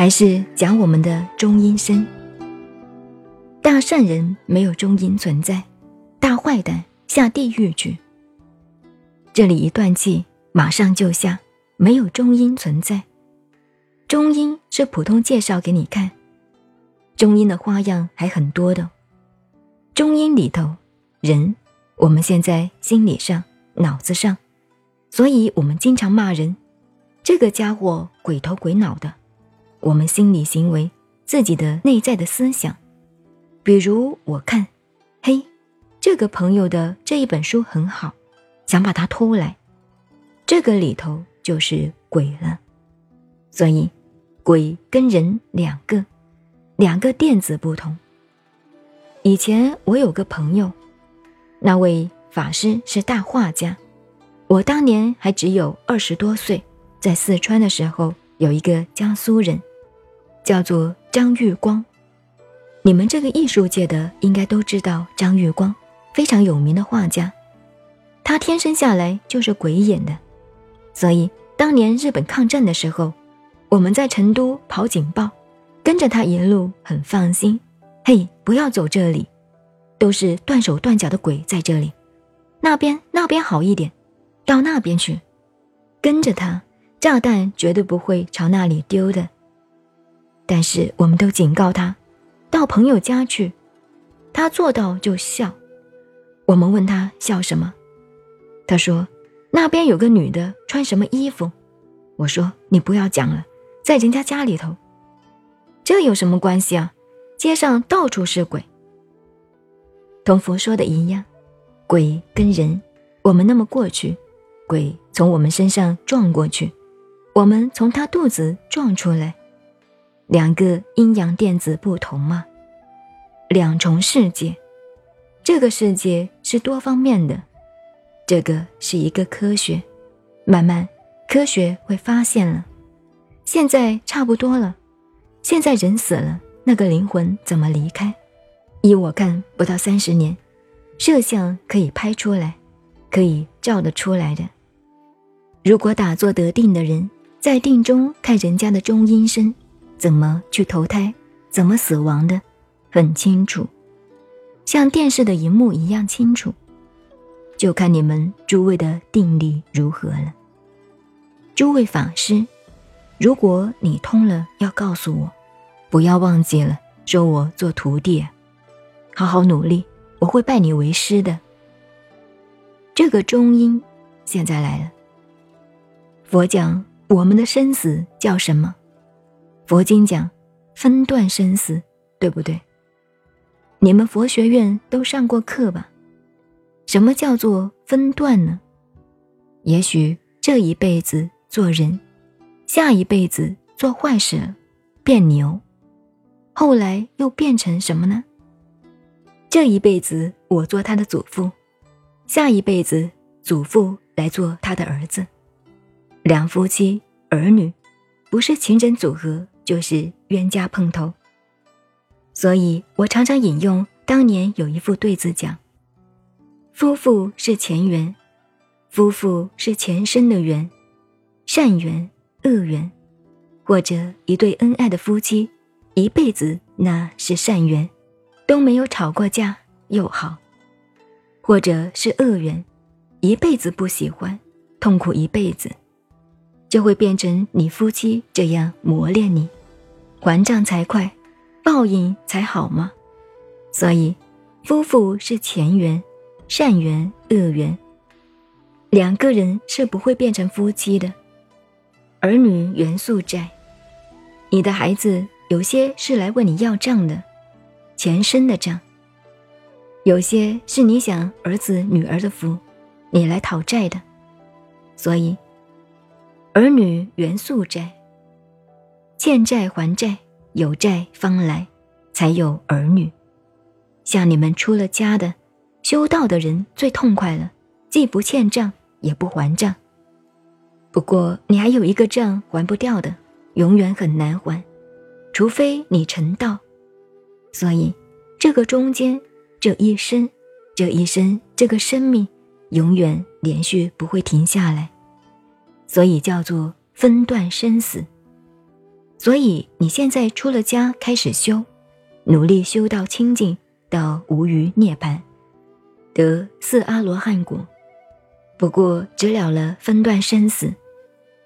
还是讲我们的中阴身。大善人没有中阴存在，大坏蛋下地狱去。这里一断气，马上就下，没有中阴存在。中阴是普通介绍给你看，中阴的花样还很多的。中阴里头，人，我们现在心理上、脑子上，所以我们经常骂人，这个家伙鬼头鬼脑的。我们心理行为，自己的内在的思想，比如我看，嘿，这个朋友的这一本书很好，想把它偷来，这个里头就是鬼了。所以，鬼跟人两个，两个电子不同。以前我有个朋友，那位法师是大画家，我当年还只有二十多岁，在四川的时候有一个江苏人。叫做张玉光，你们这个艺术界的应该都知道张玉光，非常有名的画家。他天生下来就是鬼眼的，所以当年日本抗战的时候，我们在成都跑警报，跟着他一路很放心。嘿，不要走这里，都是断手断脚的鬼在这里。那边那边好一点，到那边去，跟着他，炸弹绝对不会朝那里丢的。但是我们都警告他，到朋友家去，他做到就笑。我们问他笑什么，他说那边有个女的穿什么衣服。我说你不要讲了，在人家家里头，这有什么关系啊？街上到处是鬼，同佛说的一样，鬼跟人，我们那么过去，鬼从我们身上撞过去，我们从他肚子撞出来。两个阴阳电子不同吗？两重世界，这个世界是多方面的，这个是一个科学，慢慢科学会发现了。现在差不多了，现在人死了，那个灵魂怎么离开？依我看，不到三十年，摄像可以拍出来，可以照得出来的。如果打坐得定的人，在定中看人家的中阴身。怎么去投胎，怎么死亡的，很清楚，像电视的荧幕一样清楚，就看你们诸位的定力如何了。诸位法师，如果你通了，要告诉我，不要忘记了，收我做徒弟，好好努力，我会拜你为师的。这个中音现在来了，佛讲我们的生死叫什么？佛经讲分段生死，对不对？你们佛学院都上过课吧？什么叫做分段呢？也许这一辈子做人，下一辈子做坏事，变牛，后来又变成什么呢？这一辈子我做他的祖父，下一辈子祖父来做他的儿子，两夫妻儿女，不是情人组合。就是冤家碰头，所以我常常引用当年有一副对子讲：夫妇是前缘，夫妇是前生的缘，善缘、恶缘，或者一对恩爱的夫妻，一辈子那是善缘，都没有吵过架又好；或者是恶缘，一辈子不喜欢，痛苦一辈子，就会变成你夫妻这样磨练你。还账才快，报应才好吗？所以，夫妇是前缘，善缘、恶缘，两个人是不会变成夫妻的。儿女元素债，你的孩子有些是来问你要账的，前身的账；有些是你想儿子女儿的福，你来讨债的。所以，儿女元素债。欠债还债，有债方来，才有儿女。像你们出了家的，修道的人最痛快了，既不欠账，也不还账。不过你还有一个账还不掉的，永远很难还，除非你成道。所以，这个中间，这一生，这一生，这个生命，永远连续不会停下来，所以叫做分段生死。所以你现在出了家，开始修，努力修到清净，到无余涅槃，得四阿罗汉果。不过只了了分段生死，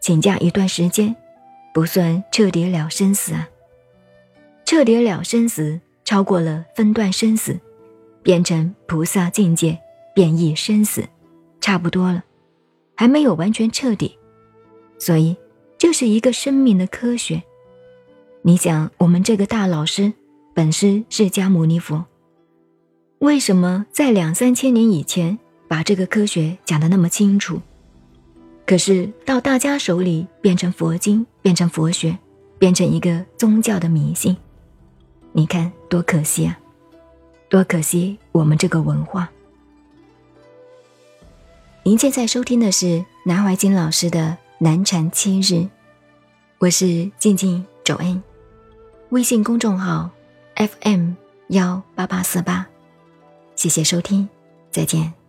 请假一段时间，不算彻底了生死啊。彻底了生死，超过了分段生死，变成菩萨境界，变异生死，差不多了，还没有完全彻底。所以这是一个生命的科学。你想，我们这个大老师，本师释迦牟尼佛，为什么在两三千年以前？把这个科学讲得那么清楚，可是到大家手里变成佛经，变成佛学，变成一个宗教的迷信，你看多可惜啊！多可惜我们这个文化。您现在收听的是南怀瑾老师的《南禅七日》，我是静静走恩，微信公众号 FM 幺八八四八，谢谢收听，再见。